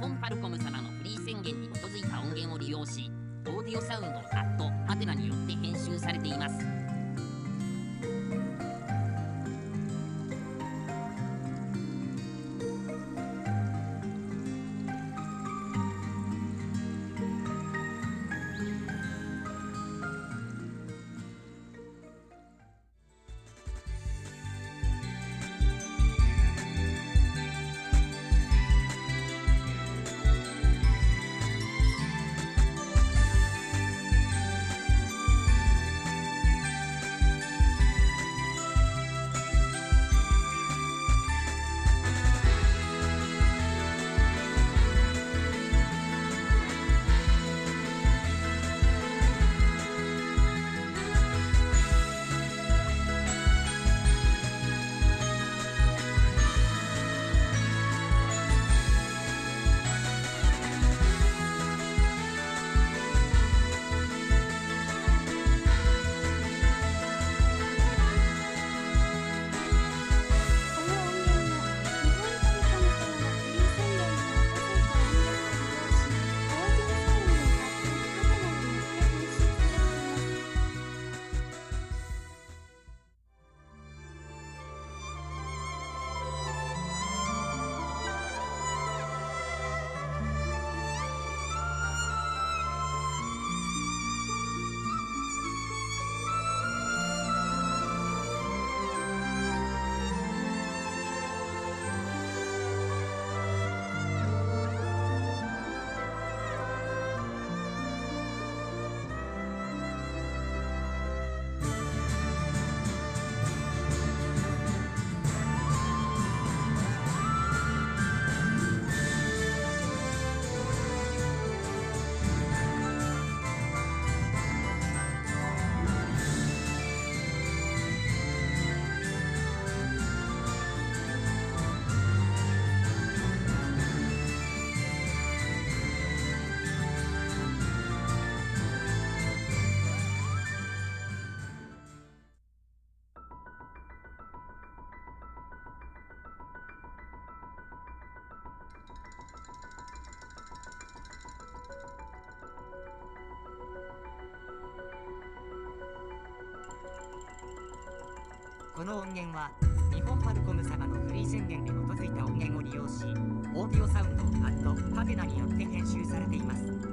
本ファルコム様のフリー宣言に基づいた音源を利用しオーディオサウンドアットハテナによって編集されています。この音源は日本ファルコム様のフリー宣言に基づいた音源を利用しオーディオサウンドアットハテナによって編集されています。